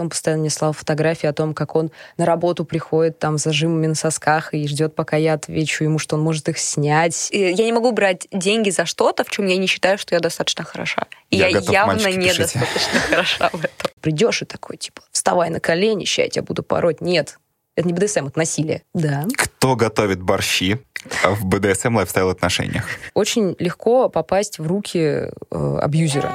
Он постоянно мне слал фотографии о том, как он на работу приходит там с зажимами на сосках и ждет, пока я отвечу ему, что он может их снять. И Я не могу брать деньги за что-то, в чем я не считаю, что я достаточно хороша. И Я я, готов, явно мальчики, пишите. недостаточно хороша в этом. Придешь и такой, типа, вставай на колени, ща я тебя буду пороть. Нет, это не БДСМ, это насилие. Да. Кто готовит борщи в БДСМ лайфстайл отношениях? Очень легко попасть в руки э, абьюзера.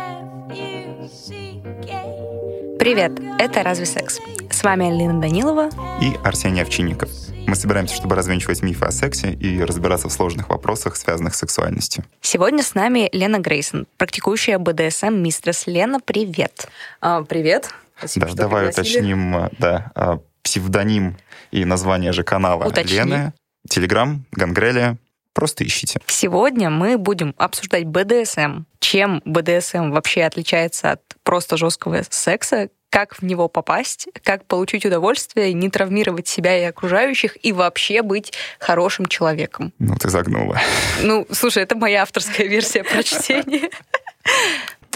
Привет, это «Разве секс?». С вами Алина Данилова. И Арсений Овчинников. Мы собираемся, чтобы развенчивать мифы о сексе и разбираться в сложных вопросах, связанных с сексуальностью. Сегодня с нами Лена Грейсон, практикующая БДСМ мистрес. Лена, привет. А, привет. Спасибо, Да, что давай пригласили. уточним а, да, а, псевдоним и название же канала Уточни. Лены. Телеграм, Гангрелия. Просто ищите. Сегодня мы будем обсуждать БДСМ. Чем БДСМ вообще отличается от просто жесткого секса, как в него попасть, как получить удовольствие, не травмировать себя и окружающих, и вообще быть хорошим человеком. Ну, ты загнула. Ну, слушай, это моя авторская версия прочтения.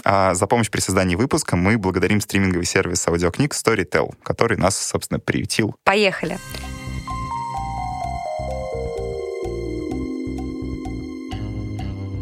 А за помощь при создании выпуска мы благодарим стриминговый сервис аудиокниг Storytel, который нас, собственно, приютил. Поехали.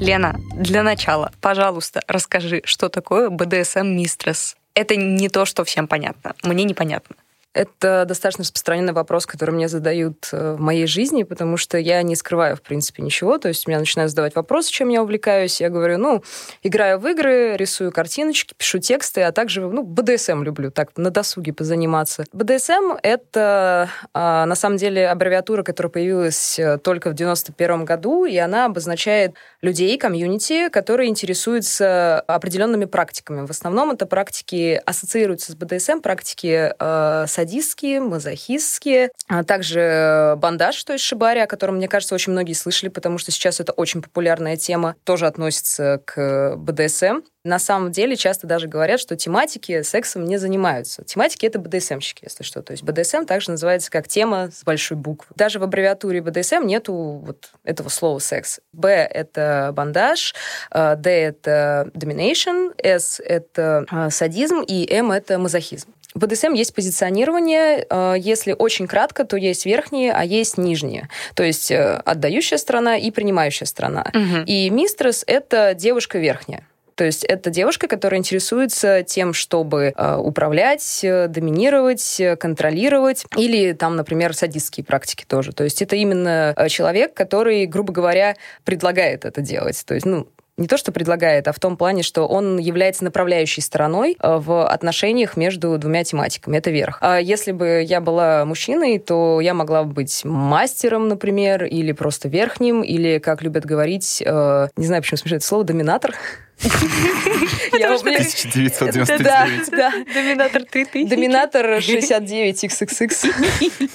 Лена, для начала, пожалуйста, расскажи, что такое BDSM Mistress. Это не то, что всем понятно. Мне непонятно. Это достаточно распространенный вопрос, который мне задают э, в моей жизни, потому что я не скрываю, в принципе, ничего. То есть меня начинают задавать вопросы, чем я увлекаюсь. Я говорю, ну, играю в игры, рисую картиночки, пишу тексты, а также, ну, БДСМ люблю, так, на досуге позаниматься. БДСМ — это, а, на самом деле, аббревиатура, которая появилась э, только в 91 году, и она обозначает людей, комьюнити, которые интересуются определенными практиками. В основном это практики ассоциируются с БДСМ, практики э, садистские, мазохистские, а также бандаж, то есть шибари, о котором, мне кажется, очень многие слышали, потому что сейчас это очень популярная тема, тоже относится к БДСМ. На самом деле часто даже говорят, что тематики сексом не занимаются. Тематики — это БДСМщики, если что. То есть БДСМ также называется как тема с большой буквы. Даже в аббревиатуре БДСМ нету вот этого слова секс. Б — это бандаж, э, Д — это domination, С — это э, садизм, и М — это мазохизм. В БДСМ есть позиционирование. э, Если очень кратко, то есть верхние, а есть нижние. То есть э, отдающая сторона и принимающая сторона. Мгм. И мистрес — это девушка верхняя. То есть это девушка, которая интересуется тем, чтобы э, управлять, э, доминировать, контролировать. Или там, например, садистские практики тоже. То есть это именно человек, который, грубо говоря, предлагает это делать. То есть, ну, не то, что предлагает, а в том плане, что он является направляющей стороной э, в отношениях между двумя тематиками. Это верх. А если бы я была мужчиной, то я могла бы быть мастером, например, или просто верхним, или, как любят говорить, э, не знаю, почему смешно это слово, доминатор. Я у меня- 1999. Да, да. Доминатор ты, ты. Доминатор 69XXX.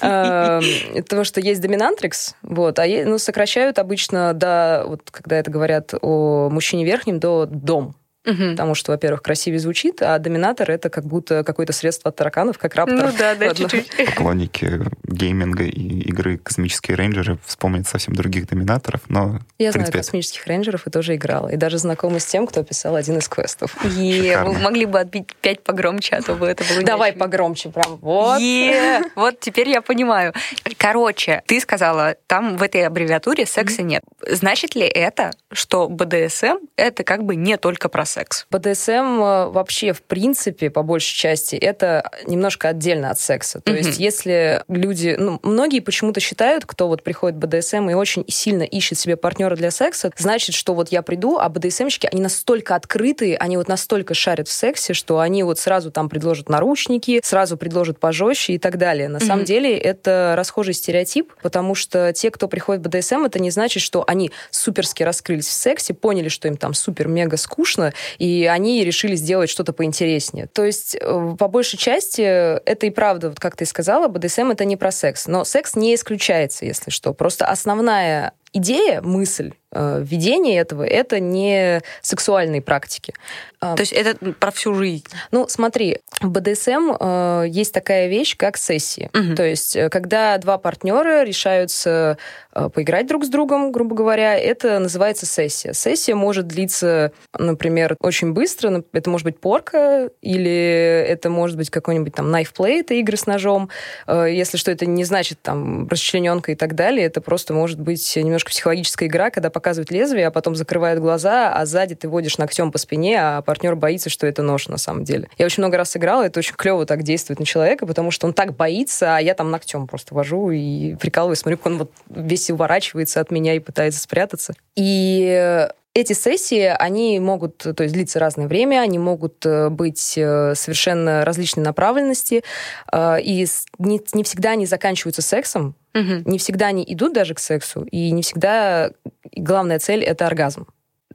Эм, Потому что есть dominatrix, вот, а ну, сокращают обычно до, вот, когда это говорят о мужчине верхнем, до dom. Мгм. Потому что, во-первых, красивее звучит, а доминатор — это как будто какое-то средство от тараканов, как раптор. Ну да, да, чуть-чуть. Поклонники гейминга и игры «Космические рейнджеры» вспомнят совсем других доминаторов, но, Я в знаю принципе, космических рейнджеров и тоже играла. И даже знакома с тем, кто писал один из квестов. Yeah, Шикарно. вы могли бы отбить пять погромче, а то бы это было Давай погромче прям. Вот. Yeah, вот теперь я понимаю. Короче, ты сказала, там в этой аббревиатуре секса нет. Значит ли это, что БДСМ это как бы не только про секс? БДСМ э, вообще, в принципе, по большей части, это немножко отдельно от секса. То Мгм. есть, если люди... Ну, многие почему-то считают, кто вот приходит в БДСМ и очень сильно ищет себе партнера для секса, значит, что вот я приду, а БДСМщики, они настолько открытые, они вот настолько шарят в сексе, что они вот сразу там предложат наручники, сразу предложат пожестче и так далее. На самом Мгм. деле, это расхожий стереотип, потому что те, кто приходит в БДСМ, это не значит, что они суперски раскрылись в сексе, поняли, что им там супер-мега скучно, и они решили сделать что-то поинтереснее. То есть, э, по большей части, это и правда, вот как ты сказала, БДСМ это не про секс. Но секс не исключается, если что. Просто основная идея, мысль введение этого, это не сексуальные практики. То есть это про всю жизнь? Ну, смотри, в БДСМ э, есть такая вещь, как сессии. Угу. То есть, э, когда два партнера решаются э, поиграть друг с другом, грубо говоря, это называется сессия. Сессия может длиться, например, очень быстро. Это может быть порка, или это может быть какой-нибудь там knife play, это игры с ножом. Э, если что, это не значит там расчлененка и так далее. Это просто может быть немножко психологическая игра, когда показывают лезвие, а потом закрывают глаза, а сзади ты водишь ногтем по спине, а партнер боится, что это нож на самом деле. Я очень много раз играла, это очень клево так действует на человека, потому что он так боится, а я там ногтем просто вожу и прикалываюсь, смотрю, как он вот весь уворачивается от меня и пытается спрятаться. И эти сессии, они могут то есть, длиться разное время, они могут э, быть э, совершенно различной направленности, э, и не, не всегда они заканчиваются сексом, угу. не всегда они идут даже к сексу, и не всегда главная цель — это оргазм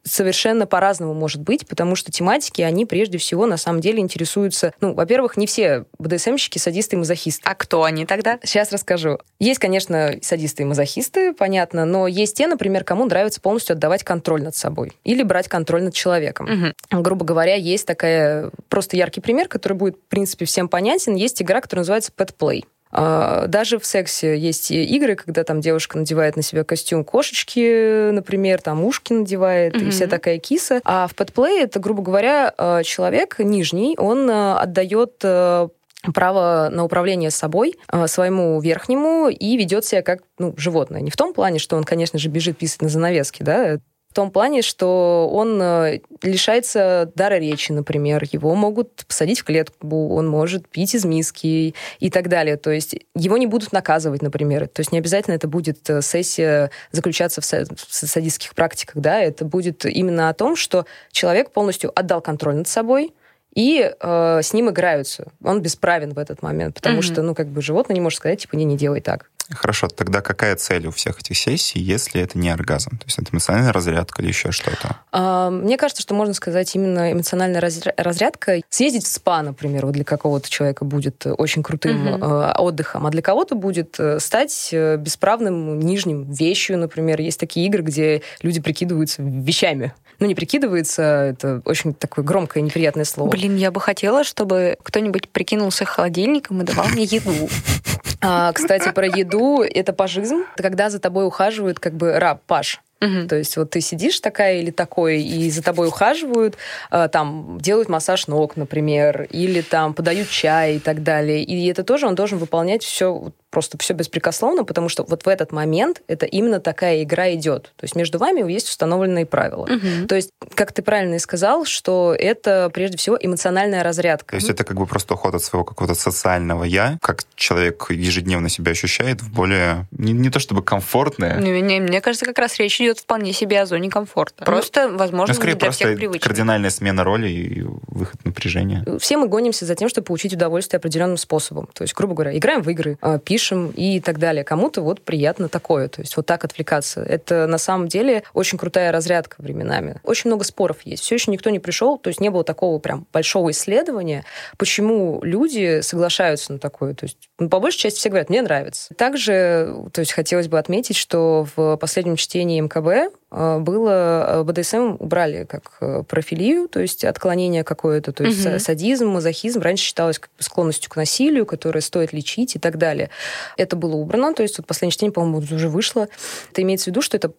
совершенно по-разному может быть, потому что тематики, они прежде всего на самом деле интересуются... Ну, во-первых, не все БДСМщики садисты и мазохисты. А кто они тогда? Сейчас расскажу. Есть, конечно, садисты и мазохисты, понятно, но есть те, например, кому нравится полностью отдавать контроль над собой или брать контроль над человеком. Угу. Грубо говоря, есть такая просто яркий пример, который будет, в принципе, всем понятен. Есть игра, которая называется Pet Play. А, даже в сексе есть игры, когда там девушка надевает на себя костюм кошечки, например, там ушки надевает, mm-hmm. и вся такая киса. А в подплее это, грубо говоря, а, человек нижний, он а, отдает право на управление собой своему верхнему и ведет себя как ну, животное. Не в том плане, что он, конечно же, бежит писать на занавеске, да, том плане, что он э, лишается дара речи, например. Его могут посадить в клетку, он может пить из миски и так далее. То есть его не будут наказывать, например. То есть не обязательно это будет э, сессия заключаться в садистских практиках, да, это будет именно о том, что человек полностью отдал контроль над собой, и э, с ним играются. Он бесправен в этот момент, потому mm-hmm. что, ну, как бы животное не может сказать, типа, не, не делай так. Хорошо, тогда какая цель у всех этих сессий, если это не оргазм? То есть это эмоциональная разрядка или еще что-то? А, мне кажется, что можно сказать именно эмоциональная разрядка. Съездить в спа, например, вот для какого-то человека будет очень крутым угу. отдыхом, а для кого-то будет э, стать э, бесправным нижним вещью, например. Есть такие игры, где люди прикидываются вещами. Ну, не прикидывается, это очень такое громкое неприятное слово. Блин, я бы хотела, чтобы кто-нибудь прикинулся холодильником и давал мне еду. А, кстати, про еду это пажизм. Это когда за тобой ухаживают как бы раб, паж. Угу. То есть вот ты сидишь такая или такой, и за тобой ухаживают, э, там делают массаж ног, например, или там подают чай и так далее. И это тоже он должен выполнять все просто все беспрекословно, потому что вот в этот момент это именно такая игра идет. То есть между вами есть установленные правила. Угу. То есть, как ты правильно и сказал, что это прежде всего эмоциональная разрядка. То есть это как бы просто уход от своего какого-то социального я, как человек ежедневно себя ощущает в более не, не то чтобы комфортное. Не, не, мне кажется, как раз речь идет вполне себе о зоне комфорта. Просто, ну, возможно, ну, скорее не для просто всех привычно. кардинальная смена роли и выход напряжения. Все мы гонимся за тем, чтобы получить удовольствие определенным способом. То есть, грубо говоря, играем в игры, а, пишем пишем и так далее. Кому-то вот приятно такое, то есть вот так отвлекаться. Это на самом деле очень крутая разрядка временами. Очень много споров есть. Все еще никто не пришел, то есть не было такого прям большого исследования, почему люди соглашаются на такое. То есть ну, по большей части все говорят, мне нравится. Также, то есть хотелось бы отметить, что в последнем чтении МКБ было э, БДСМ убрали как э, профилию, то есть отклонение какое-то, то есть угу. садизм, мазохизм раньше считалось как бы склонностью к насилию, которое стоит лечить и так далее. Это было убрано, то есть вот последнее чтение, по-моему, уже вышло. Это имеется в виду, что это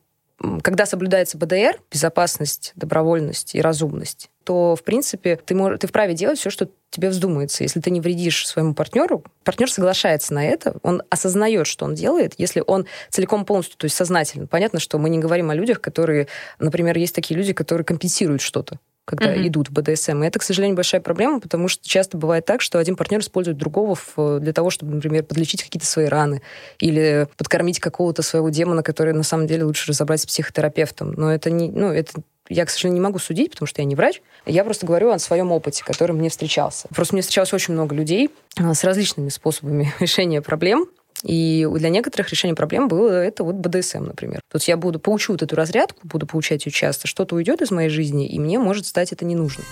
когда соблюдается БДР, безопасность, добровольность и разумность, то, в принципе, ты, можешь, ты вправе делать все, что тебе вздумается. Если ты не вредишь своему партнеру, партнер соглашается на это, он осознает, что он делает, если он целиком полностью, то есть сознательно. Понятно, что мы не говорим о людях, которые, например, есть такие люди, которые компенсируют что-то когда mm-hmm. идут в БДСМ. И это, к сожалению, большая проблема, потому что часто бывает так, что один партнер использует другого в, для того, чтобы, например, подлечить какие-то свои раны или подкормить какого-то своего демона, который на самом деле лучше разобрать с психотерапевтом. Но это не, ну, это я, к сожалению, не могу судить, потому что я не врач. Я просто говорю о своем опыте, который мне встречался. Просто мне встречалось очень много людей а, с различными способами решения проблем. И для некоторых решение проблем было это вот БДСМ, например. То есть я буду поучу вот эту разрядку, буду получать ее часто, что-то уйдет из моей жизни, и мне может стать это не нужно.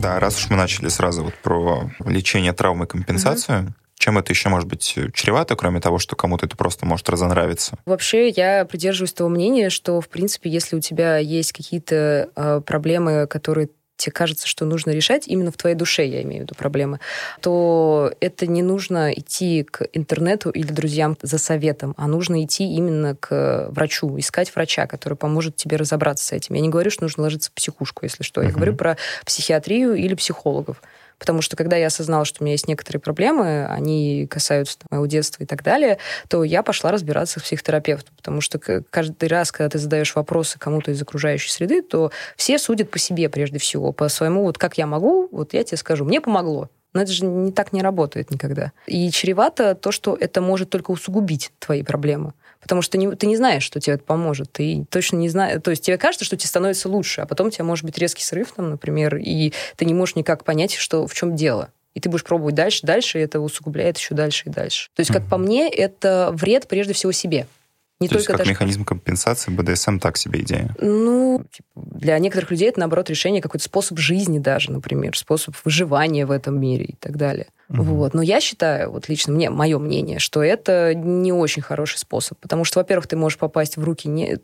Да, раз уж мы начали сразу вот про лечение травмы и компенсацию, mm-hmm Чем это еще может быть чревато, кроме того, что кому-то это просто может разонравиться? Вообще, я придерживаюсь того мнения, что, в принципе, если у тебя есть какие-то э, проблемы, которые тебе кажется, что нужно решать именно в твоей душе, я имею в виду проблемы, то это не нужно идти к интернету или друзьям за советом, а нужно идти именно к врачу, искать врача, который поможет тебе разобраться с этим. Я не говорю, что нужно ложиться в психушку, если что. Я uh-huh. говорю про психиатрию или психологов. Потому что когда я осознала, что у меня есть некоторые проблемы, они касаются там, моего детства и так далее, то я пошла разбираться с психотерапевтом. Потому что каждый раз, когда ты задаешь вопросы кому-то из окружающей среды, то все судят по себе прежде всего, по своему, вот как я могу, вот я тебе скажу, мне помогло. Но это же не так не работает никогда. И чревато то, что это может только усугубить твои проблемы потому что не, ты не знаешь, что тебе это поможет. Ты точно не знаешь. То есть тебе кажется, что тебе становится лучше, а потом у тебя может быть резкий срыв, там, например, и ты не можешь никак понять, что, в чем дело. И ты будешь пробовать дальше, дальше, и это усугубляет еще дальше и дальше. То есть, как mm-hmm. по мне, это вред прежде всего себе. Не То только есть как даже... механизм компенсации БДСМ так себе идея? Ну, типа, для некоторых людей это, наоборот, решение, какой-то способ жизни даже, например, способ выживания в этом мире и так далее. Угу. Вот. Но я считаю, вот лично мне, мое мнение, что это не очень хороший способ, потому что, во-первых, ты можешь попасть в руки... Не...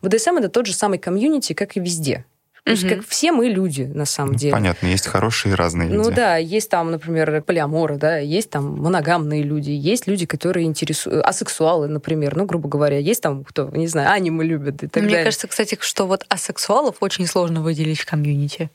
БДСМ — это тот же самый комьюнити, как и везде. То есть, как все мы люди, на самом ну, деле. Понятно, есть хорошие и разные люди. Ну да, есть там, например, полиаморы, да, есть там моногамные люди, есть люди, которые интересуют... Асексуалы, например, ну, грубо говоря. Есть там, кто, не знаю, аниме любят и так Мне далее. кажется, кстати, что вот асексуалов очень сложно выделить в комьюнити.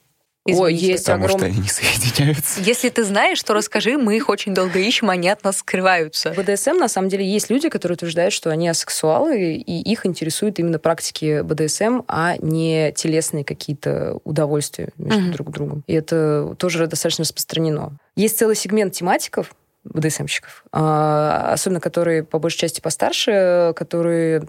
Извините. Ой, есть Потому огром... что они не соединяются. Если ты знаешь, то расскажи, мы их очень долго ищем, они от нас скрываются. В БДСМ, на самом деле, есть люди, которые утверждают, что они асексуалы, и их интересуют именно практики БДСМ, а не телесные какие-то удовольствия между mm-hmm. друг другом. И это тоже достаточно распространено. Есть целый сегмент тематиков, БДСМщиков, а, особенно которые по большей части постарше, которые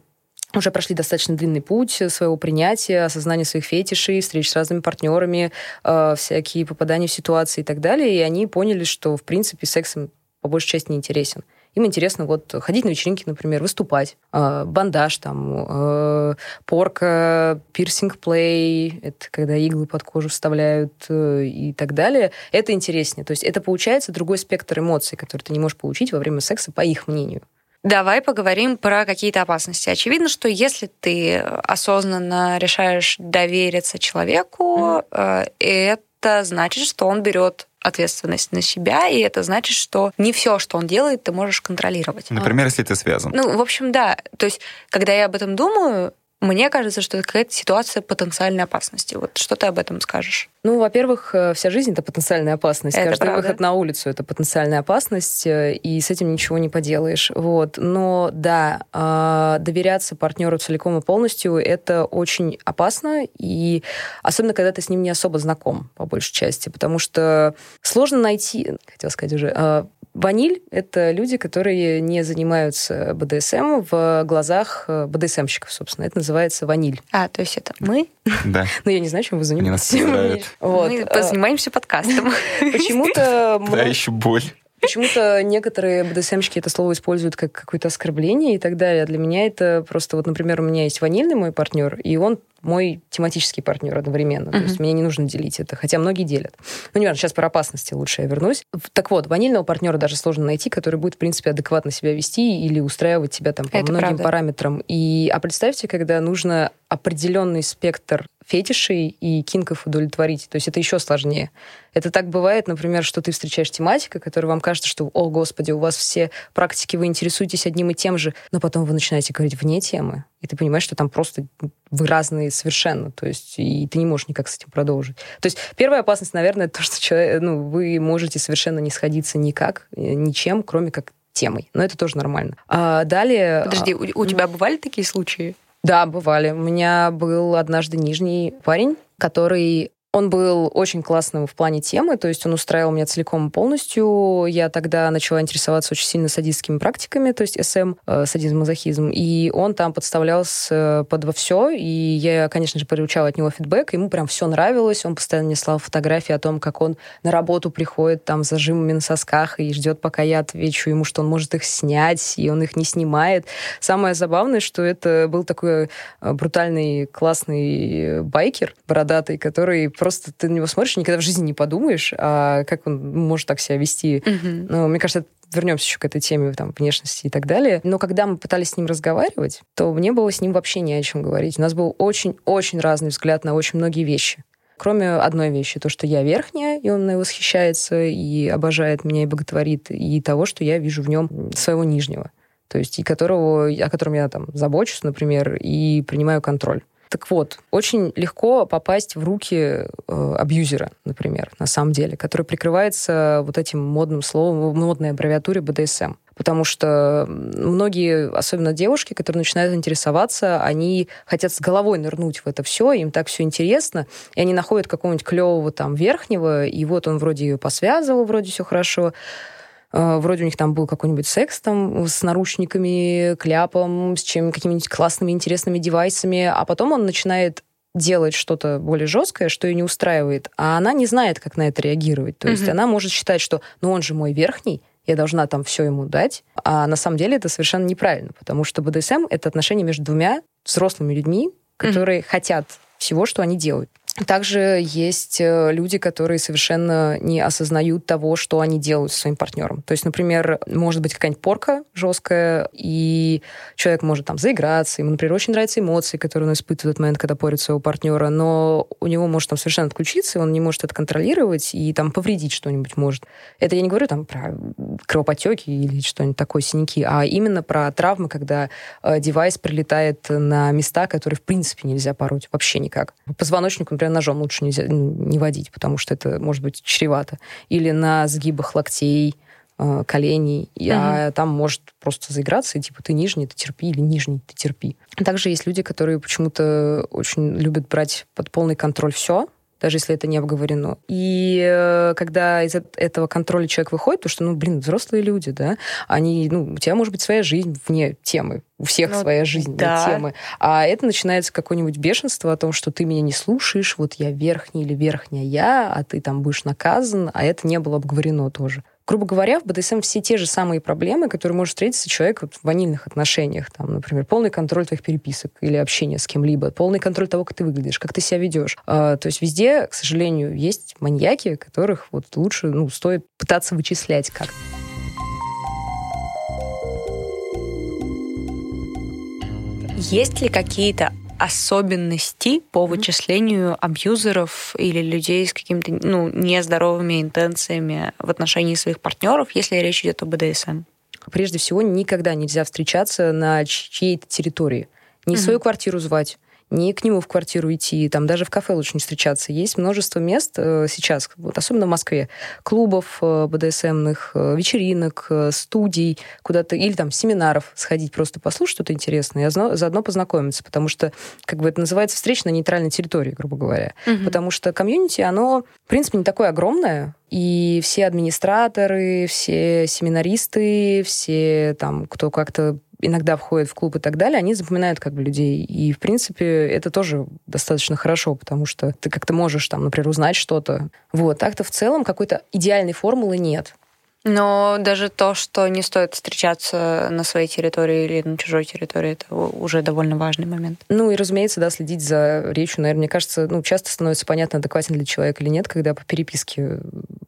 уже прошли достаточно длинный путь своего принятия, осознания своих фетишей, встреч с разными партнерами, э, всякие попадания в ситуации и так далее. И они поняли, что, в принципе, секс им по большей части не интересен. Им интересно вот ходить на вечеринки, например, выступать, э, бандаж там, э, порка, пирсинг-плей, это когда иглы под кожу вставляют э, и так далее. Это интереснее. То есть это получается другой спектр эмоций, который ты не можешь получить во время секса, по их мнению. Давай поговорим про какие-то опасности. Очевидно, что если ты осознанно решаешь довериться человеку, mm-hmm. это значит, что он берет ответственность на себя, и это значит, что не все, что он делает, ты можешь контролировать. Например, если ты связан. Ну, в общем, да. То есть, когда я об этом думаю, мне кажется, что это какая-то ситуация потенциальной опасности. Вот что ты об этом скажешь? Ну, во-первых, э, вся жизнь — это потенциальная опасность. Это Каждый правда. выход на улицу — это потенциальная опасность, э, и с этим ничего не поделаешь. Вот. Но да, а, доверяться партнеру целиком и полностью — это очень опасно, и особенно, когда ты с ним не особо знаком, по большей части, потому что сложно найти, хотел сказать уже, а, Ваниль — это люди, которые не занимаются БДСМ в глазах э, БДСМщиков, собственно. Это называется ваниль. А, то есть это мы? Да. Ну, я не знаю, чем вы занимаетесь. Мы занимаемся подкастом. Почему-то... Да, еще боль. Почему-то некоторые БДСМщики это слово используют как какое-то оскорбление и так далее. Для меня это просто, вот, например, у меня есть ванильный мой партнер, и он мой тематический партнер одновременно. Uh-huh. То есть мне не нужно делить это, хотя многие делят. Ну, не важно, сейчас про опасности лучше я вернусь. Так вот, ванильного партнера даже сложно найти, который будет, в принципе, адекватно себя вести или устраивать тебя там по это многим правда. параметрам. И, а представьте, когда нужно определенный спектр фетишей и кинков удовлетворить. То есть это еще сложнее. Это так бывает, например, что ты встречаешь тематика, которая вам кажется, что, о, господи, у вас все практики, вы интересуетесь одним и тем же, но потом вы начинаете говорить вне темы, и ты понимаешь, что там просто вы разные совершенно, то есть и ты не можешь никак с этим продолжить. То есть первая опасность, наверное, это то, что человек, ну, вы можете совершенно не сходиться никак, э, ничем, кроме как темой. Но это тоже нормально. А далее... Подожди, а, у, у тебя бывали такие случаи? Да, бывали. У меня был однажды нижний парень, который он был очень классным в плане темы, то есть он устраивал меня целиком и полностью. Я тогда начала интересоваться очень сильно садистскими практиками, то есть СМ, э, садизм, мазохизм, и он там подставлялся под во все, и я, конечно же, получала от него фидбэк, ему прям все нравилось, он постоянно мне слал фотографии о том, как он на работу приходит там с зажимами на сосках и ждет, пока я отвечу ему, что он может их снять, и он их не снимает. Самое забавное, что это был такой э, брутальный, классный байкер, бородатый, который просто ты на него смотришь никогда в жизни не подумаешь, а как он может так себя вести. Мгм. Ну, мне кажется, вернемся еще к этой теме там, внешности и так далее. Но когда мы пытались с ним разговаривать, то мне было с ним вообще не о чем говорить. У нас был очень-очень разный взгляд на очень многие вещи. Кроме одной вещи, то, что я верхняя, и он мной восхищается, и обожает меня, и боготворит, и того, что я вижу в нем своего нижнего. То есть, и которого, о котором я там забочусь, например, и принимаю контроль. Так вот, очень легко попасть в руки э, абьюзера, например, на самом деле, который прикрывается вот этим модным словом, модной аббревиатуре БДСМ. Потому что многие, особенно девушки, которые начинают интересоваться, они хотят с головой нырнуть в это все, им так все интересно, и они находят какого-нибудь клевого там верхнего, и вот он вроде ее посвязывал, вроде все хорошо, Вроде у них там был какой-нибудь секс там с наручниками, кляпом, с чем какими-нибудь классными, интересными девайсами, а потом он начинает делать что-то более жесткое, что ее не устраивает, а она не знает, как на это реагировать. То есть Мгм. она может считать, что ну он же мой верхний, я должна там все ему дать, а на самом деле это совершенно неправильно, потому что БДСМ — это отношения между двумя взрослыми людьми, которые хотят всего, что они делают. Также есть э, люди, которые совершенно не осознают того, что они делают со своим партнером. То есть, например, может быть какая-нибудь порка жесткая, и человек может там заиграться, ему, например, очень нравятся эмоции, которые он испытывает в этот момент, когда порит своего партнера, но у него может там совершенно отключиться, он не может это контролировать, и там повредить что-нибудь может. Это я не говорю там про кровопотеки или что-нибудь такое, синяки, а именно про травмы, когда э, девайс прилетает на места, которые в принципе нельзя пороть вообще никак. По позвоночнику, например, ножом лучше нельзя, не водить, потому что это может быть чревато. Или на сгибах локтей, э, коленей, и, а там может просто заиграться, и типа ты нижний, ты терпи, или нижний, ты терпи. Также есть люди, которые почему-то очень любят брать под полный контроль все, даже если это не обговорено. И э, когда из эт- этого контроля человек выходит, то что, ну, блин, взрослые люди, да, они, ну, у тебя может быть своя жизнь вне темы, у всех Ну, своя жизнь да. темы. А это начинается какое-нибудь бешенство о том, что ты меня не слушаешь, вот я верхний или верхняя я, а ты там будешь наказан, а это не было обговорено тоже. Грубо говоря, в БДСМ все те же самые проблемы, которые может встретиться человек вот в ванильных отношениях. Там, например, полный контроль твоих переписок или общения с кем-либо, полный контроль того, как ты выглядишь, как ты себя ведешь. А, то есть везде, к сожалению, есть маньяки, которых вот лучше ну, стоит пытаться вычислять как. Есть ли какие-то особенности по вычислению абьюзеров или людей с какими-то ну, нездоровыми интенциями в отношении своих партнеров, если речь идет о БДСМ? Прежде всего, никогда нельзя встречаться на чьей-то территории. Не Мгм. свою квартиру звать, не к нему в квартиру идти, там даже в кафе лучше не встречаться. Есть множество мест э, сейчас, вот, особенно в Москве, клубов э, БДСМных, э, вечеринок, студий, куда-то, или там семинаров сходить, просто послушать что-то интересное и заодно познакомиться, потому что, как бы это называется, встреча на нейтральной территории, грубо говоря. Потому что комьюнити, оно, в принципе, не такое огромное, и все администраторы, все семинаристы, все там, кто как-то иногда входит в клуб и так далее, они запоминают как бы людей. И, в принципе, это тоже достаточно хорошо, потому что ты как-то можешь там, например, узнать что-то. Вот. Так-то в целом какой-то идеальной формулы нет. Но даже то, что не стоит встречаться на своей территории или на чужой территории, это уже довольно важный момент. Ну и, разумеется, да, следить за речью, наверное, мне кажется, ну, часто становится понятно, адекватен ли человек или нет, когда по переписке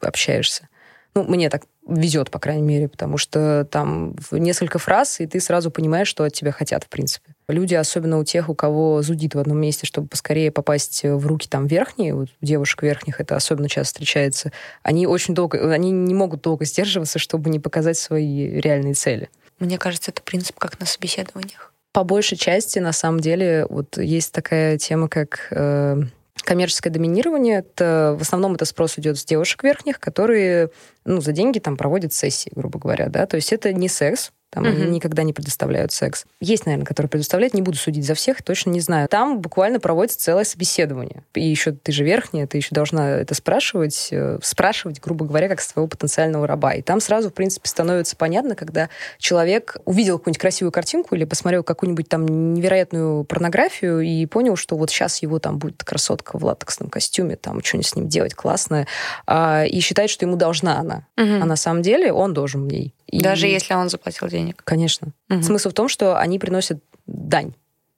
общаешься. Ну, мне так везет, по крайней мере, потому что там несколько фраз, и ты сразу понимаешь, что от тебя хотят, в принципе. Люди, особенно у тех, у кого зудит в одном месте, чтобы поскорее попасть в руки там верхние, вот у девушек верхних это особенно часто встречается, они очень долго, они не могут долго сдерживаться, чтобы не показать свои реальные цели Мне кажется, это принцип как на собеседованиях. по большей части, на самом деле, вот есть такая тема, как э, коммерческое доминирование. Это, в основном это спрос идет с девушек верхних, которые ну, за деньги там проводят сессии, грубо говоря. Да? То есть это не секс, там они Мгм. никогда не предоставляют секс. Есть, наверное, которые предоставляют, не буду судить за всех, точно не знаю. Там буквально проводится целое собеседование. И еще ты же верхняя, ты еще должна это спрашивать, э, спрашивать, грубо говоря, как с твоего потенциального раба. И там сразу, в принципе, становится понятно, когда человек увидел какую-нибудь красивую картинку или посмотрел какую-нибудь там невероятную порнографию и понял, что вот сейчас его там будет красотка в латексном костюме, там что-нибудь с ним делать классное, а, и считает, что ему должна она. А на самом деле он должен ей. И- Даже если он заплатил денег. Конечно. Мгм. Смысл в том, что они приносят дань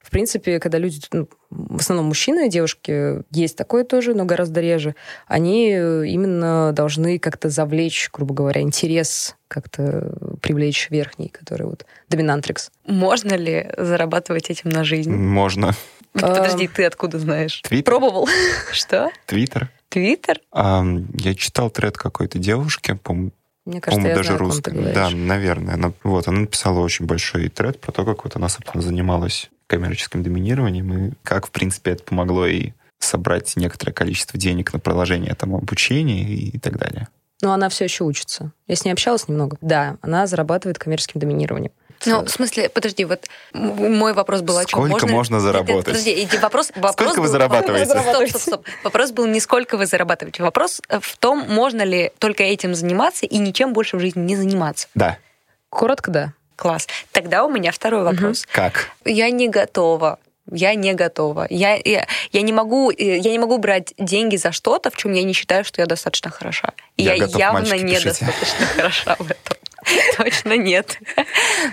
в принципе, когда люди, ну, в основном мужчины и девушки, есть такое тоже, но гораздо реже, они именно должны как-то завлечь, грубо говоря, интерес как-то привлечь верхний, который вот доминантрикс. Можно ли зарабатывать этим на жизнь? Можно. Подожди, ты откуда знаешь? Твиттер. Пробовал. Что? Твиттер. Твиттер? А, я читал тред какой-то девушки, по-моему, Мне кажется, по-моему, я даже знаю, говоришь. Да, наверное. Она, вот, она написала очень большой тред про то, как вот она, собственно, занималась коммерческим доминированием и как, в принципе, это помогло ей собрать некоторое количество денег на продолжение там, обучения и, и так далее. Но она все еще учится. Я с ней общалась немного. Да, она зарабатывает коммерческим доминированием. Ну, в смысле, подожди, вот мой вопрос был о чем? Сколько можно нет, заработать? Подожди, иди, вопрос, вопрос Сколько вы был- зарабатываете? Стоп, стоп, стоп. Вопрос был не сколько вы зарабатываете. Вопрос в том, можно ли только этим заниматься и ничем больше в жизни не заниматься. Да. Коротко, да. Класс. Тогда у меня второй вопрос. Как? Я не готова. Я не готова. Я, я, я, не могу, э, я не могу брать деньги за что-то, в чем я не считаю, что я достаточно хороша. И Я я, готов, явно мальчики, пишите. недостаточно хороша в этом. Точно нет.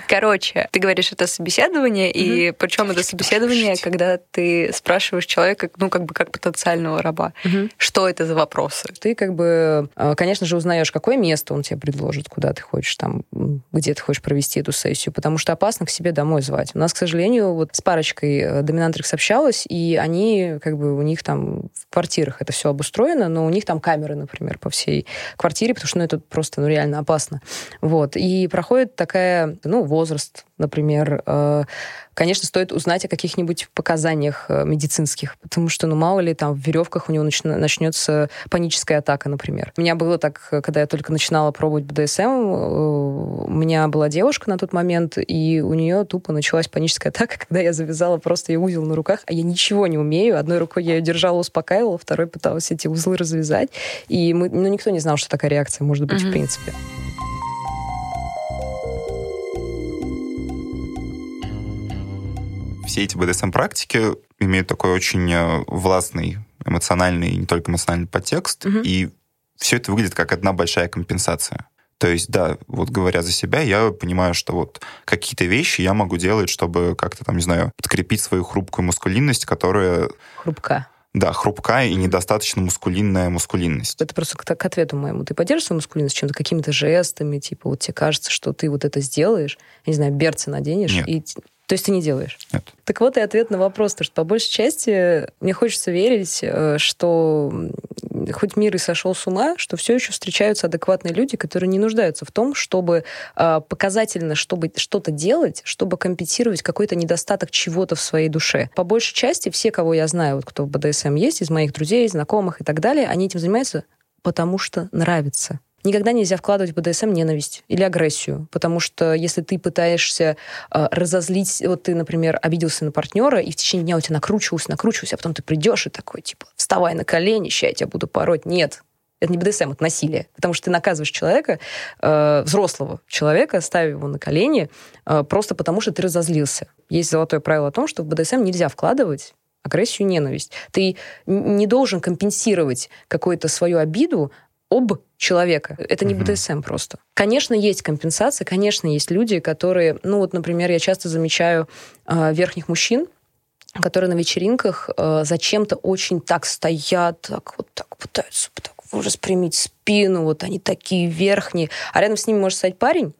Короче, ты говоришь, это собеседование, и причем это собеседование, когда ты спрашиваешь человека, ну, как бы как потенциального раба, что это за вопросы? Ты как бы, э, конечно же, узнаешь, какое место он тебе предложит, куда ты хочешь там, где ты хочешь провести эту сессию, потому что опасно к себе домой звать. У нас, к сожалению, вот с парочкой э, доминантрикс общалась, и они, как бы, у них там в квартирах это все обустроено, но у них там камеры, например, по всей квартире, потому что, ну, это просто, ну, реально опасно. Вот. И проходит такая, ну, возраст, например. э, Конечно, стоит узнать о каких-нибудь показаниях э, медицинских, потому что, ну, мало ли, там в веревках у него начнется паническая атака, например. У меня было так, э, когда я только начинала пробовать БДСМ, у меня была девушка на тот момент, и у нее тупо началась паническая атака, когда я завязала просто ей узел на руках, а я ничего не умею. Одной рукой я ее держала, успокаивала, второй пыталась эти узлы развязать. И мы, ну, никто не знал, что такая реакция может быть, в Мгм. принципе. Все эти БДСМ-практики имеют такой очень э, властный эмоциональный, не только эмоциональный подтекст, Мгм. и все это выглядит как одна большая компенсация. То есть, да, вот говоря за себя, я понимаю, что вот какие-то вещи я могу делать, чтобы как-то там, не знаю, подкрепить свою хрупкую мускулинность, которая, Хрупка. да, хрупкая и недостаточно мускулинная мускулинность. Это просто к, к ответу моему. Ты поддерживаешь свою мускулинность чем-то, какими-то жестами, типа, вот тебе кажется, что ты вот это сделаешь, я не знаю, берцы наденешь, Нет. и... То есть ты не делаешь? Нет. Так вот и ответ на вопрос, то что по большей части мне хочется верить, э, что хоть мир и сошел с ума, что все еще встречаются адекватные люди, которые не нуждаются в том, чтобы э, показательно чтобы что-то делать, чтобы компенсировать какой-то недостаток чего-то в своей душе. По большей части все, кого я знаю, вот кто в БДСМ есть, из моих друзей, знакомых и так далее, они этим занимаются потому что нравится. Никогда нельзя вкладывать в БДСМ ненависть или агрессию, потому что если ты пытаешься э, разозлить, вот ты, например, обиделся на партнера, и в течение дня у тебя накручивался, накручивался, а потом ты придешь и такой, типа, вставай на колени, ща я тебя буду пороть. Нет, это не БДСМ, это насилие. Потому что ты наказываешь человека, э, взрослого человека, ставя его на колени, э, просто потому что ты разозлился. Есть золотое правило о том, что в БДСМ нельзя вкладывать агрессию, ненависть. Ты не должен компенсировать какую-то свою обиду об человека. Это не Мгм. БДСМ просто. Конечно, есть компенсация, конечно, есть люди, которые, ну вот, например, я часто замечаю э, верхних мужчин, которые на вечеринках э, зачем-то очень так стоят, так вот так пытаются так распрямить спину, вот они такие верхние, а рядом с ними может стоять парень,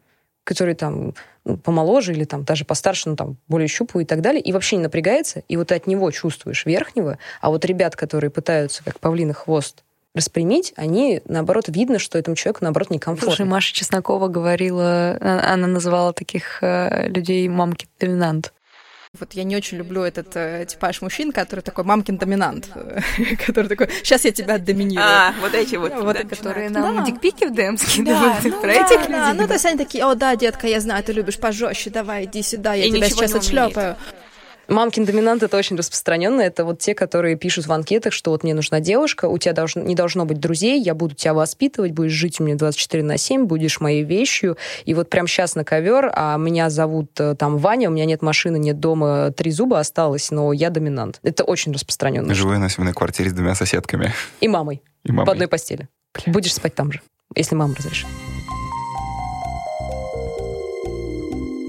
который там ну, помоложе или там даже постарше, ну там более щуплый и так далее, и вообще не напрягается, и вот ты от него чувствуешь верхнего, а вот ребят, которые пытаются, как павлиный хвост, распрямить, они, наоборот, видно, что этому человеку, наоборот, некомфортно. Слушай, Маша Чеснокова говорила, а- она называла таких э, людей мамки доминант. Вот я не очень люблю этот э, типаж мужчин, который такой мамкин доминант, э, который такой, сейчас я тебя доминирую. вот эти вот, Вот да, которые нам Да. дикпики в ДМ Да, скидывают. ну Про да, этих да, людей? ну то есть они такие, о да, детка, я знаю, ты любишь пожестче, давай, иди сюда, я И тебя сейчас отшлепаю. Мамкин доминант это очень распространенно. Это вот те, которые пишут в анкетах, что вот мне нужна девушка, у тебя должно, не должно быть друзей, я буду тебя воспитывать, будешь жить у меня 24 на 7, будешь моей вещью. И вот прям сейчас на ковер, а меня зовут э, там Ваня, у меня нет машины, нет дома, три зуба осталось, но я доминант. Это очень распространенно. Живу я на съемной квартире с двумя соседками И мамой. и мамой. В одной постели. Будешь спать там же, если мама разрешит.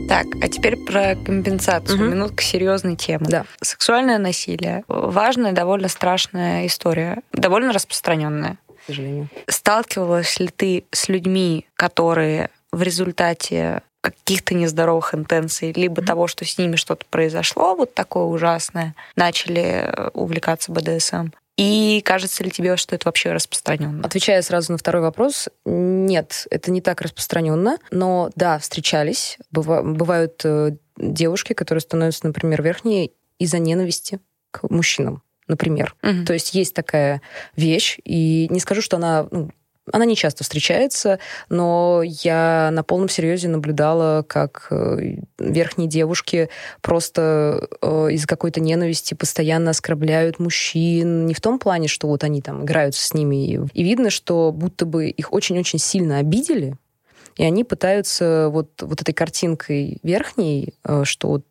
Так, а теперь про компенсацию. Мгм. Минутка серьезной темы. Да. Сексуальное насилие. Важная, довольно страшная история. Довольно распространенная. К сожалению. Сталкивалась ли ты с людьми, которые в результате каких-то нездоровых интенций, либо того, что с ними что-то произошло, вот такое ужасное, начали увлекаться БДСМ? И кажется ли тебе, что это вообще распространенно? Отвечая сразу на второй вопрос, нет, это не так распространенно, но да, встречались. Быва- бывают э, девушки, которые становятся, например, верхние из-за ненависти к мужчинам, например. Мгм. То есть есть такая вещь, и не скажу, что она, ну, она не часто встречается, но я на полном серьезе наблюдала, как э, верхние девушки просто э, из-за какой-то ненависти постоянно оскорбляют мужчин. Не в том плане, что вот они там играются с ними. И, видно, что будто бы их очень-очень сильно обидели, и они пытаются вот, вот этой картинкой верхней, э, что вот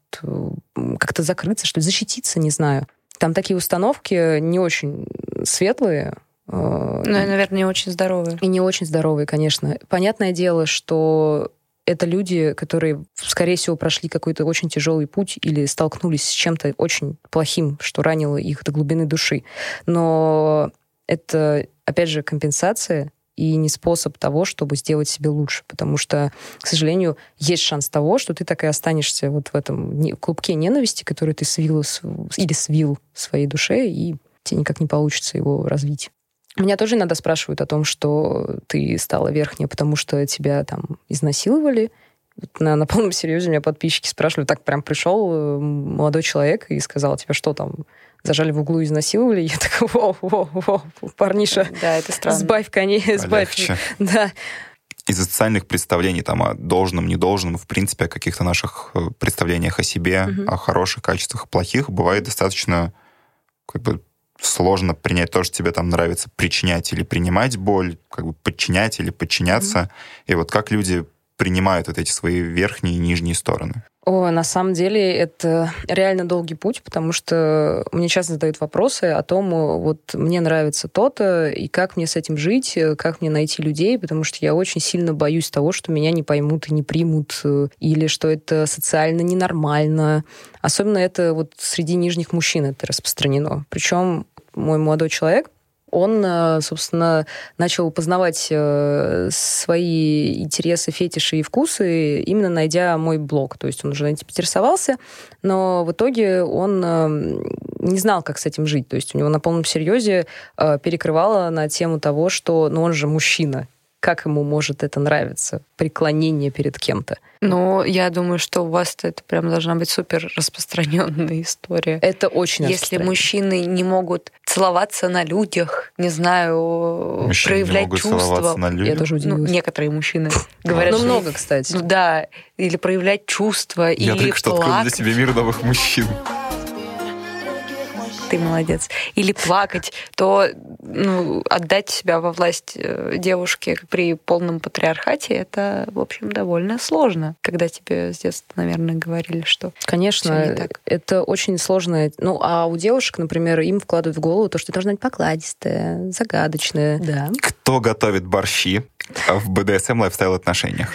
как-то закрыться, что ли, защититься, не знаю. Там такие установки не очень светлые. Э, Ну, и, наверное, не очень здоровые. и не очень здоровые, конечно. Понятное дело, что это люди, которые, скорее всего, прошли какой-то очень тяжелый путь или столкнулись с чем-то очень плохим, что ранило их до глубины души. Но это, опять же, компенсация и не способ того, чтобы сделать себе лучше. Потому что, к сожалению, есть шанс того, что ты так и останешься вот в этом клубке ненависти, который ты свил или свил в своей душе, и тебе никак не получится его развить. Меня тоже иногда спрашивают о том, что ты стала верхней, потому что тебя там изнасиловали. На, на полном серьезе меня подписчики спрашивали, так прям пришел э, молодой человек и сказал, тебя что там, зажали в углу и изнасиловали? Я такая, воу, воу, воу, парниша, Да, это странно. сбавь коней, сбавь. Полегче. Да, Из-за социальных представлений там о должном, недолжном, в принципе, о каких-то наших э, представлениях о себе, Мгм. о хороших качествах, плохих, бывает достаточно как бы сложно принять то, что тебе там нравится причинять или принимать боль, как бы подчинять или подчиняться. И вот как люди принимают вот эти свои верхние и нижние стороны. О, на самом деле это реально долгий путь, потому что мне часто задают вопросы о том, э, вот мне нравится то-то, и как мне с этим жить, э, как мне найти людей, потому что я очень сильно боюсь того, что меня не поймут и не примут, э, или что это социально ненормально. Особенно это вот среди нижних мужчин это распространено. Причем мой молодой человек, он, э, собственно, начал познавать э, свои интересы, фетиши и вкусы, именно найдя мой блог. То есть он уже этим интересовался, но в итоге он э, не знал, как с этим жить. То есть у него на полном серьезе перекрывало на тему того, что ну, он же мужчина. Как ему может это нравиться? Преклонение перед кем-то. Но я думаю, что у вас это прям должна быть супер распространенная история. Это очень Если мужчины не могут целоваться на людях, не знаю, Мужчины не проявлять могут чувства. на Я тоже Ну, некоторые мужчины говорят, Ну, что- много, кстати. Ну да, или проявлять чувства, Я или только что открыл для себя мир новых мужчин. Ты молодец. Или плакать, то ну, отдать себя во власть э, девушке при полном патриархате, это, в общем, довольно сложно. Когда тебе с детства, наверное, говорили, что Конечно, Всё не так. это очень сложно. Ну, а у девушек, например, им вкладывают в голову то, что ты должна быть покладистая, загадочная. Да. Кто готовит борщи в БДСМ lifestyle отношениях?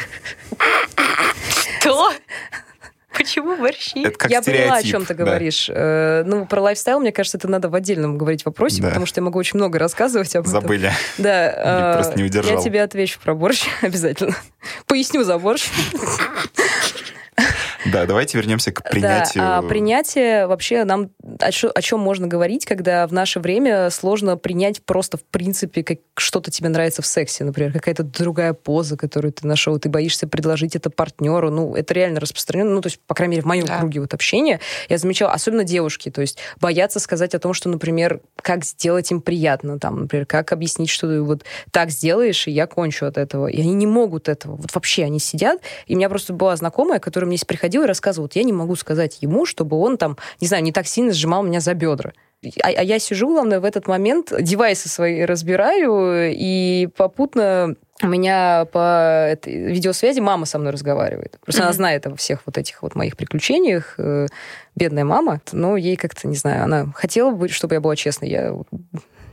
Почему борщи? Это как я поняла, о чем ты да. говоришь. Э, Ну, про lifestyle, мне кажется, это надо в отдельном говорить вопросе, Да. потому что я могу очень много рассказывать об этом. Забыли. Да. э, просто не удержал. Я тебе отвечу про борщ обязательно. Поясню за борщ. Да, давайте вернемся к принятию. Да, а принятие вообще нам о, чё- о чем можно говорить, когда в наше время сложно принять просто в принципе как что-то тебе нравится в сексе, например, какая-то другая поза, которую ты нашел, ты боишься предложить это партнеру, ну это реально распространено, ну то есть по крайней мере в моем Да. круге вот общения я замечала, особенно девушки, то есть боятся сказать о том, что, например, как сделать им приятно, там, например, как объяснить, что ты вот так сделаешь и я кончу от этого, и они не могут этого, вот вообще они сидят, и у меня просто была знакомая, которая мне приходила и рассказывала, вот я не могу сказать ему, чтобы он там, не знаю, не так сильно сжимал меня за бедра. А, а я сижу, главное, в этот момент девайсы свои разбираю, и попутно у меня по этой видеосвязи мама со мной разговаривает. Просто она знает о всех вот этих вот моих приключениях. э, Бедная мама. Но ей как-то, не знаю, она хотела бы, чтобы я была честной. Я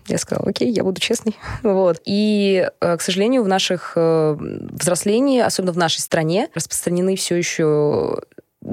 Я сказала, окей, я буду честный. вот. И, э, к сожалению, в наших э, взрослении, особенно в нашей стране, распространены все еще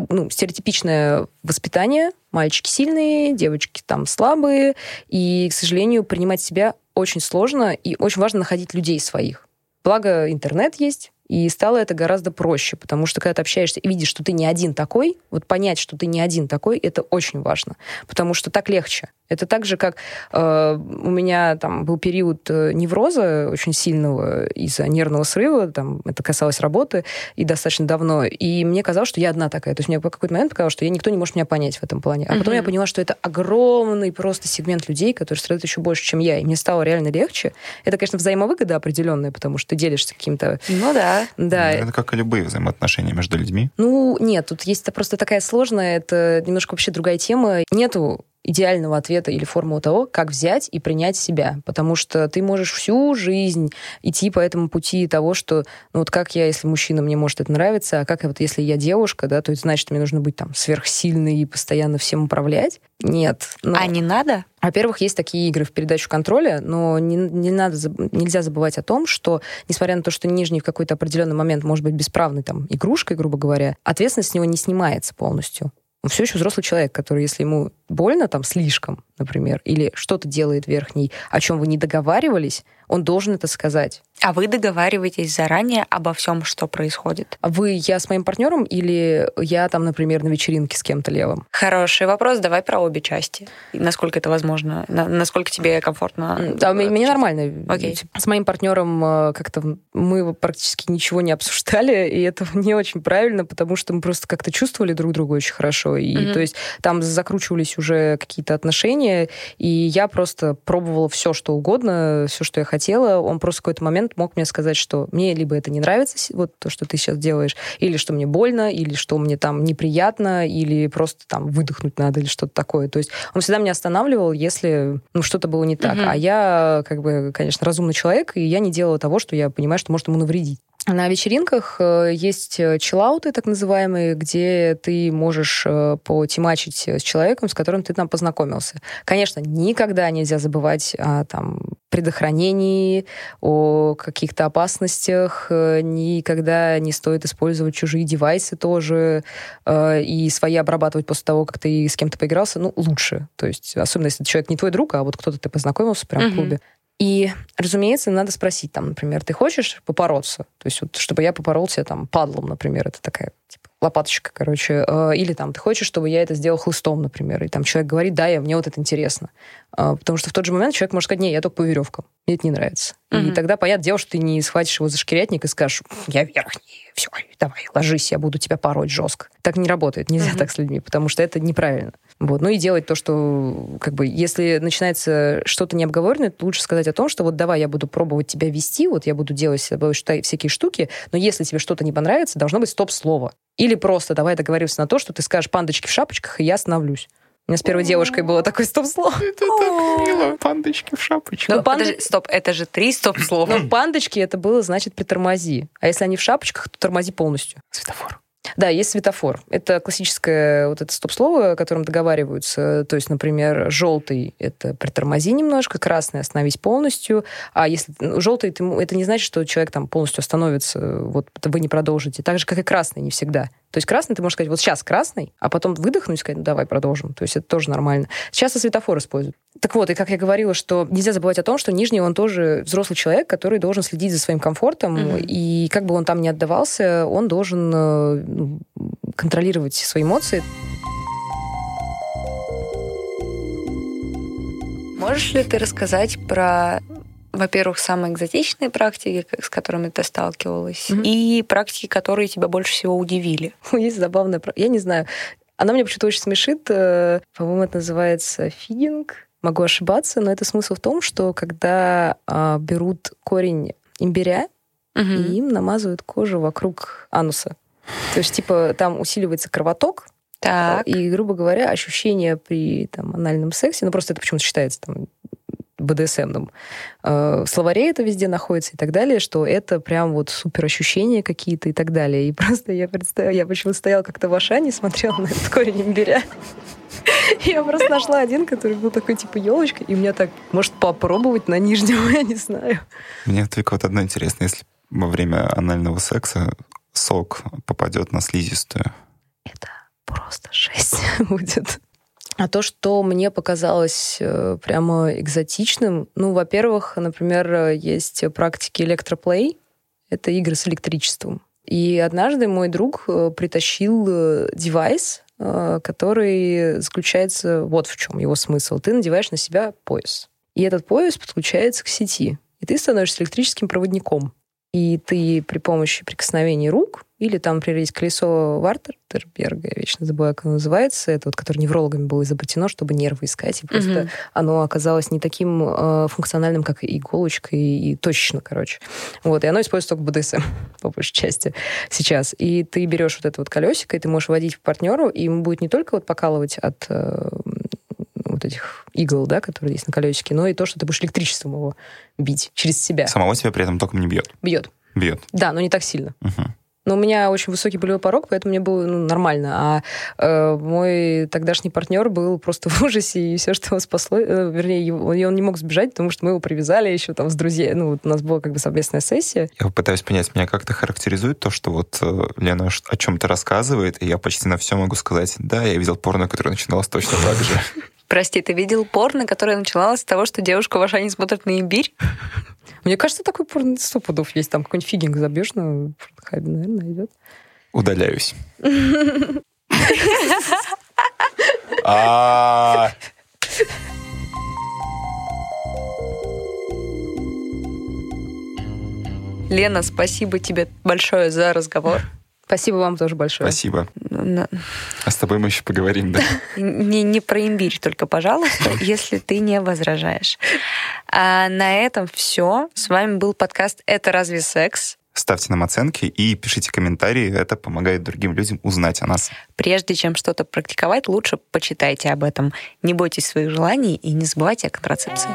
ну, стереотипичное воспитание. Мальчики сильные, девочки там слабые. И, к сожалению, принимать себя очень сложно, и очень важно находить людей своих. Благо, интернет есть, и стало это гораздо проще, потому что когда ты общаешься и видишь, что ты не один такой, вот понять, что ты не один такой, это очень важно, потому что так легче. Это так же, как э, у меня там был период э, невроза очень сильного из-за нервного срыва, там это касалось работы и достаточно давно, и мне казалось, что я одна такая. То есть мне по какой-то момент показалось, что я никто не может меня понять в этом плане. А потом mm-hmm. я поняла, что это огромный просто сегмент людей, которые страдают еще больше, чем я, и мне стало реально легче. Это, конечно, взаимовыгода определенная, потому что ты делишься каким-то... Ну да. Да. Это как и любые взаимоотношения между людьми. Ну, нет, тут есть просто такая сложная, это немножко вообще другая тема. Нету идеального ответа или формулы того, как взять и принять себя. Потому что ты можешь всю жизнь идти по этому пути того, что, ну вот как я, если мужчина, мне может это нравиться, а как вот если я девушка, да, то это значит, мне нужно быть там сверхсильной и постоянно всем управлять. Нет. Но... А не надо? Во-первых, есть такие игры в передачу контроля, но не, не надо, нельзя забывать о том, что, несмотря на то, что нижний в какой-то определенный момент может быть бесправной там игрушкой, грубо говоря, ответственность с него не снимается полностью он все еще взрослый человек, который, если ему больно там слишком, например, или что-то делает верхний, о чем вы не договаривались, он должен это сказать. А вы договариваетесь заранее обо всем, что происходит? А вы, я с моим партнером или я там, например, на вечеринке с кем-то левым? Хороший вопрос. Давай про обе части. Насколько это возможно? Насколько тебе комфортно? Да, мне, мне нормально. Окей. С моим партнером э, как-то мы практически ничего не обсуждали, и это не очень правильно, потому что мы просто как-то чувствовали друг друга очень хорошо. И mm-hmm. то есть там закручивались уже какие-то отношения, и я просто пробовала все, что угодно, все, что я хотела. Он просто в какой-то момент мог мне сказать, что мне либо это не нравится, вот то, что ты сейчас делаешь, или что мне больно, или что мне там неприятно, или просто там выдохнуть надо, или что-то такое. То есть он всегда меня останавливал, если ну, что-то было не так. Mm-hmm. А я, как бы, конечно, разумный человек, и я не делала того, что я понимаю, что может ему навредить. На вечеринках э, есть э, чиллауты, так называемые, где ты можешь э, потемачить с человеком, с которым ты там познакомился. Конечно, никогда нельзя забывать о там, предохранении, о каких-то опасностях. Никогда не стоит использовать чужие девайсы тоже и свои обрабатывать после того, как ты с кем-то поигрался. Ну, лучше. То есть, особенно если человек не твой друг, а вот кто-то ты познакомился прямо mm-hmm. в клубе. И, разумеется, надо спросить, там, например, ты хочешь попороться? То есть, вот, чтобы я попоролся там падлом, например, это такая типа, лопаточка, короче. Э, или там, ты хочешь, чтобы я это сделал хлыстом, например. И там человек говорит, да, я, мне вот это интересно. Э, потому что в тот же момент человек может сказать, не, я только по веревкам. Мне это не нравится. Mm-hmm. И тогда, понятное дело, что ты не схватишь его за шкирятник и скажешь, я верхний, все, давай, ложись, я буду тебя пороть жестко. Так не работает, нельзя mm-hmm. так с людьми, потому что это неправильно. Вот. Ну и делать то, что, как бы, если начинается что-то необговоренное, то лучше сказать о том, что вот давай я буду пробовать тебя вести, вот я буду делать с тобой всякие штуки, но если тебе что-то не понравится, должно быть стоп-слово. Или просто давай договоримся на то, что ты скажешь пандочки в шапочках, и я остановлюсь. У меня с первой девушкой было такое стоп-слово. Это так мило. Пандочки в шапочках. Ну, панд... стоп, это же три стоп-слова. Ну, пандочки это было, значит, притормози. А если они в шапочках, то тормози полностью. Светофор. Да, есть светофор. Это классическое вот это стоп-слово, о котором договариваются. То есть, например, желтый — это притормози немножко, красный — остановись полностью. А если ну, желтый, это не значит, что человек там полностью остановится, вот вы не продолжите. Так же, как и красный, не всегда. То есть красный ты можешь сказать, вот сейчас красный, а потом выдохнуть и сказать, ну давай продолжим. То есть это тоже нормально. Сейчас и светофор используют. Так вот, и как я говорила, что нельзя забывать о том, что Нижний, он тоже взрослый человек, который должен следить за своим комфортом, mm-hmm. и как бы он там ни отдавался, он должен э, ну, контролировать свои эмоции. Можешь ли ты рассказать про во-первых, самые экзотичные практики, с которыми ты сталкивалась, mm-hmm. и практики, которые тебя больше всего удивили. Есть забавная Я не знаю. Она мне почему-то очень смешит. Э, по-моему, это называется фидинг. Могу ошибаться, но это смысл в том, что когда а, берут корень имбиря угу. и им намазывают кожу вокруг ануса. То есть, типа, там усиливается кровоток, так. и, грубо говоря, ощущение при там, анальном сексе, ну просто это почему-то считается там БДСМном. Э, в словаре это везде находится и так далее, что это прям вот супер ощущения какие-то и так далее. И просто я представляю, я почему-то стояла как-то в Ашане, смотрела на этот корень имбиря. Я просто нашла один, который был такой типа елочка, и мне так, может, попробовать на нижнем, я не знаю. Мне только вот одно интересно, если во время анального секса сок попадет на слизистую. Это просто жесть будет. А то, что мне показалось э, прямо экзотичным, ну, во-первых, например, есть практики электроплей, это игры с электричеством. И однажды мой друг э, притащил э, девайс, который заключается вот в чем его смысл. Ты надеваешь на себя пояс. И этот пояс подключается к сети. И ты становишься электрическим проводником и ты при помощи прикосновений рук или там, например, есть колесо Вартерберга, я вечно забываю, как оно называется, это вот, которое неврологами было изобретено, чтобы нервы искать, и просто mm-hmm. оно оказалось не таким э, функциональным, как иголочка, и, и точечно, короче. Вот, и оно используется только в БДСМ, по большей части, сейчас. И ты берешь вот это вот колесико, и ты можешь водить по партнеру, и ему будет не только вот покалывать от э, вот этих игл, да, которые есть на колесике, но и то, что ты будешь электричеством его бить через себя. Самого тебя при этом током не бьет? Бьет. Бьет. Да, но не так сильно. Угу. Но у меня очень высокий болевой порог, поэтому мне было ну, нормально. А э, мой тогдашний партнер был просто в ужасе, и все, что его спасло, э, вернее, его, он не мог сбежать, потому что мы его привязали еще там с друзьями. Ну, вот у нас была как бы совместная сессия. Я пытаюсь понять, меня как-то характеризует то, что вот э, Лена о чем-то рассказывает, и я почти на все могу сказать, да, я видел порно, которое начиналось точно так же. Прости, ты видел порно, которое начиналось с того, что девушка в Ашане смотрит на имбирь? Мне кажется, такой порно сто пудов есть. Там какой-нибудь фигинг забьешь на порнхабе, наверное, идет. Удаляюсь. А. Лена, спасибо тебе большое за разговор. Спасибо вам тоже большое. Спасибо. А с тобой мы еще поговорим, да? Не, не про имбирь только, пожалуйста, если ты не возражаешь. А на этом все. С вами был подкаст «Это разве секс?». Ставьте нам оценки и пишите комментарии. Это помогает другим людям узнать о нас. Прежде чем что-то практиковать, лучше почитайте об этом. Не бойтесь своих желаний и не забывайте о контрацепции.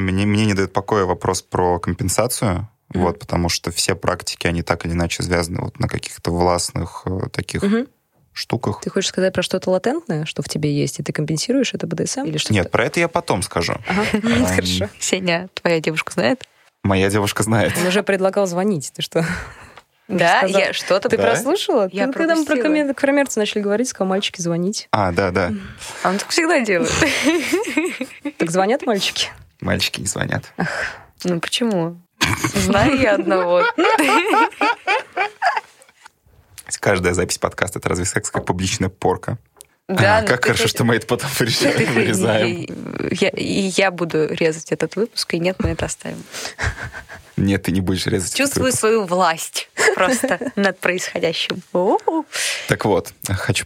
Мне, мне не дает покоя вопрос про компенсацию, mm-hmm. вот, потому что все практики, они так или иначе связаны вот на каких-то властных э, таких mm-hmm. штуках. Ты хочешь сказать про что-то латентное, что в тебе есть, и ты компенсируешь это БДСМ? Или что Нет, про это я потом скажу. Хорошо. Сеня, твоя девушка знает? Моя девушка знает. Он уже предлагал звонить. Ты что? Да, я что-то... Ты прослушала? Я Когда мы про коммерцию начали говорить, сказал, мальчики, звонить. А, да, да. А он так всегда делает. Так звонят мальчики? Мальчики не звонят. Ну почему? Знаю я одного. Каждая запись подкаста — это разве секс как публичная порка? Да, а, как хорошо, ты... что мы это потом решаем, вырезаем. Я, и я буду резать этот выпуск, и нет, мы это оставим. Нет, ты не будешь резать. Чувствую свою власть просто над происходящим. Так вот, хочу...